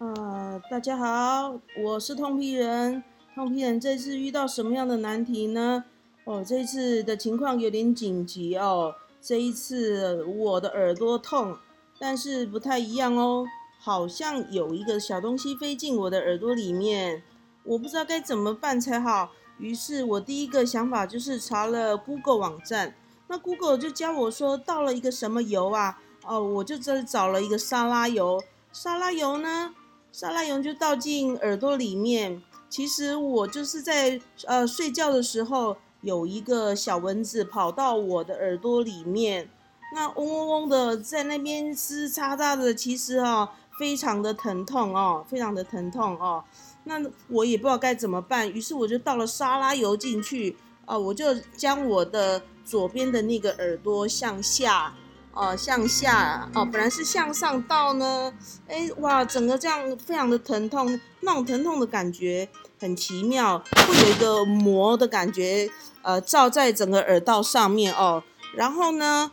啊，大家好，我是痛屁人。痛屁人这次遇到什么样的难题呢？哦，这次的情况有点紧急哦。这一次我的耳朵痛，但是不太一样哦，好像有一个小东西飞进我的耳朵里面，我不知道该怎么办才好。于是我第一个想法就是查了 Google 网站，那 Google 就教我说到了一个什么油啊？哦，我就在找了一个沙拉油，沙拉油呢？沙拉油就倒进耳朵里面。其实我就是在呃睡觉的时候，有一个小蚊子跑到我的耳朵里面，那嗡嗡嗡的在那边吱喳喳的，其实哦非常的疼痛哦，非常的疼痛哦。那我也不知道该怎么办，于是我就倒了沙拉油进去啊，我就将我的左边的那个耳朵向下。哦，向下哦，本来是向上倒呢，哎哇，整个这样非常的疼痛，那种疼痛的感觉很奇妙，会有一个膜的感觉，呃，罩在整个耳道上面哦。然后呢，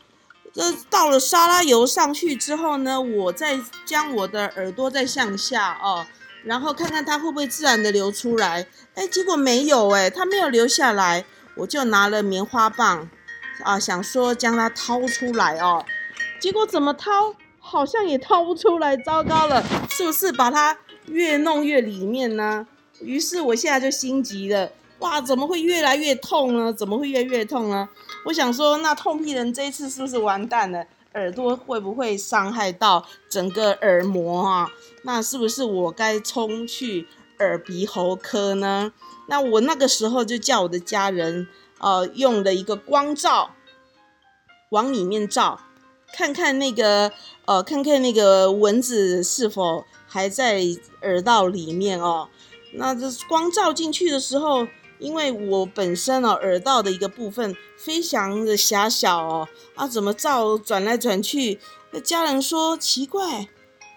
这倒了沙拉油上去之后呢，我再将我的耳朵再向下哦，然后看看它会不会自然的流出来，哎，结果没有哎，它没有流下来，我就拿了棉花棒。啊，想说将它掏出来哦，结果怎么掏，好像也掏不出来，糟糕了，是不是把它越弄越里面呢？于是我现在就心急了，哇，怎么会越来越痛呢？怎么会越来越痛呢？我想说，那痛屁人这一次是不是完蛋了？耳朵会不会伤害到整个耳膜啊？那是不是我该冲去耳鼻喉科呢？那我那个时候就叫我的家人。呃，用了一个光照往里面照，看看那个呃，看看那个蚊子是否还在耳道里面哦。那这光照进去的时候，因为我本身哦耳道的一个部分非常的狭小哦，啊，怎么照转来转去？那家人说奇怪，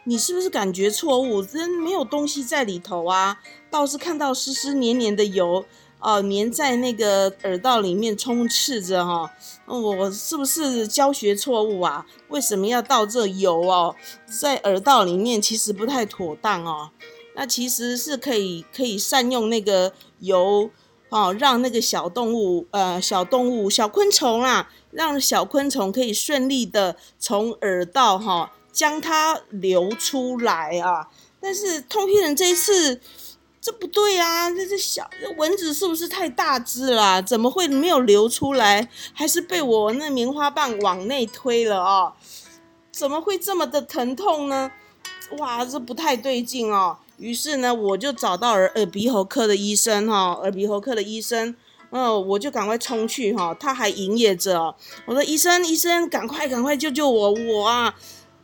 你是不是感觉错误？真没有东西在里头啊，倒是看到湿湿黏黏的油。哦，粘在那个耳道里面充斥着哈，我是不是教学错误啊？为什么要倒这油哦？在耳道里面其实不太妥当哦。那其实是可以可以善用那个油哦，让那个小动物呃小动物小昆虫啊，让小昆虫可以顺利的从耳道哈将它流出来啊。但是通天人这一次。这不对啊！这这小蚊子是不是太大只了？怎么会没有流出来？还是被我那棉花棒往内推了哦？怎么会这么的疼痛呢？哇，这不太对劲哦！于是呢，我就找到耳耳鼻喉科的医生哈，耳鼻喉科的医生，嗯，我就赶快冲去哈，他还营业着。我说医生，医生，赶快赶快救救我，我啊！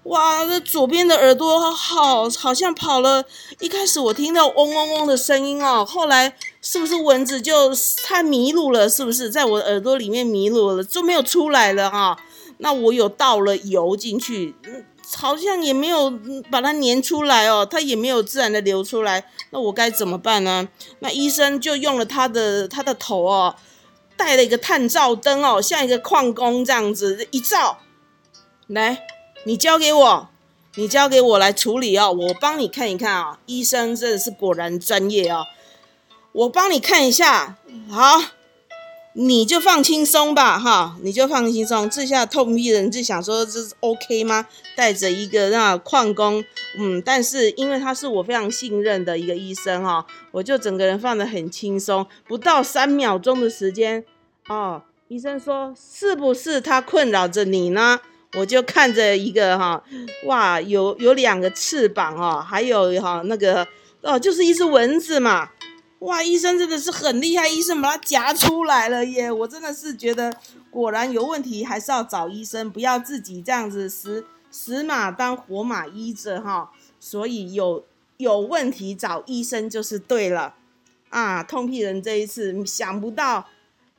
哇，这左边的耳朵好，好像跑了。一开始我听到嗡嗡嗡的声音哦，后来是不是蚊子就它迷路了？是不是在我耳朵里面迷路了，就没有出来了哈？那我有倒了油进去，好像也没有把它粘出来哦，它也没有自然的流出来。那我该怎么办呢？那医生就用了他的他的头哦，带了一个探照灯哦，像一个矿工这样子一照，来。你交给我，你交给我来处理哦，我帮你看一看啊。医生真的是果然专业哦，我帮你看一下，好，你就放轻松吧，哈，你就放轻松。这下痛屁人就想说这是 OK 吗？带着一个那矿工，嗯，但是因为他是我非常信任的一个医生哈，我就整个人放得很轻松，不到三秒钟的时间，哦，医生说是不是他困扰着你呢？我就看着一个哈，哇，有有两个翅膀哦，还有哈那个哦，就是一只蚊子嘛，哇，医生真的是很厉害，医生把它夹出来了耶！我真的是觉得果然有问题，还是要找医生，不要自己这样子死死马当活马医着哈。所以有有问题找医生就是对了啊！痛屁人这一次想不到。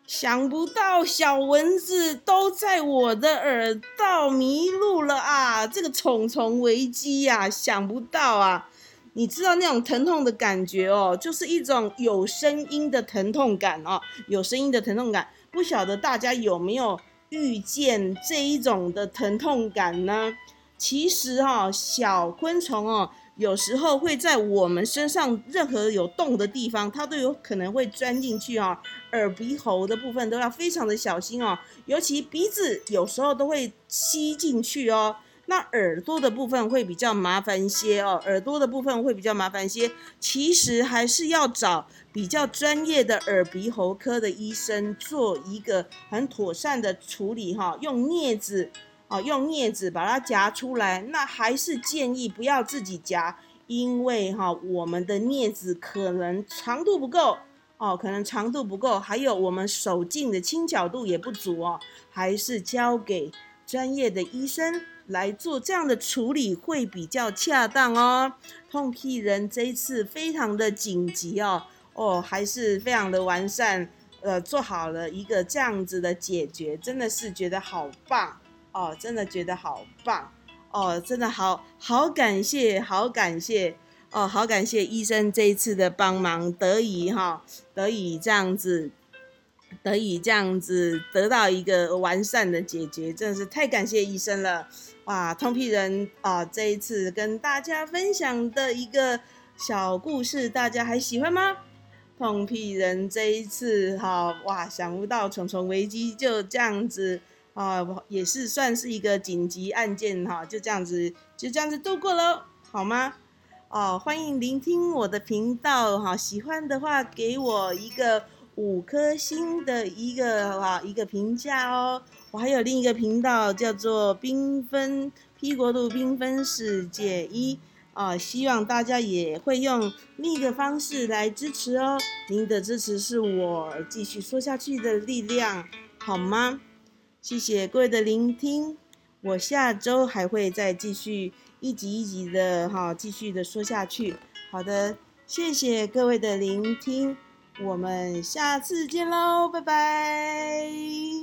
想不到小蚊子都在我的耳道迷路了啊！这个虫虫危机呀，想不到啊！你知道那种疼痛的感觉哦，就是一种有声音的疼痛感哦，有声音的疼痛感。不晓得大家有没有遇见这一种的疼痛感呢？其实哈，小昆虫哦，有时候会在我们身上任何有洞的地方，它都有可能会钻进去哦。耳鼻喉的部分都要非常的小心哦，尤其鼻子有时候都会吸进去哦。那耳朵的部分会比较麻烦些哦，耳朵的部分会比较麻烦些。其实还是要找比较专业的耳鼻喉科的医生做一个很妥善的处理哈，用镊子啊，用镊子把它夹出来。那还是建议不要自己夹，因为哈，我们的镊子可能长度不够哦，可能长度不够，还有我们手劲的轻巧度也不足哦，还是交给专业的医生。来做这样的处理会比较恰当哦。痛屁人这一次非常的紧急哦，哦，还是非常的完善，呃，做好了一个这样子的解决，真的是觉得好棒哦，真的觉得好棒哦，真的好好感谢，好感谢哦，好感谢医生这一次的帮忙，得以哈，得以这样子。得以这样子得到一个完善的解决，真的是太感谢医生了！哇，通屁人啊，这一次跟大家分享的一个小故事，大家还喜欢吗？痛屁人这一次哈，哇，想不到重重危机就这样子啊，也是算是一个紧急案件哈，就这样子就这样子度过了，好吗？哦，欢迎聆听我的频道哈，喜欢的话给我一个。五颗星的一个啊一个评价哦，我还有另一个频道叫做缤纷 P 国度缤纷世界一啊，希望大家也会用另一个方式来支持哦，您的支持是我继续说下去的力量，好吗？谢谢各位的聆听，我下周还会再继续一集一集的哈继续的说下去，好的，谢谢各位的聆听。我们下次见喽，拜拜。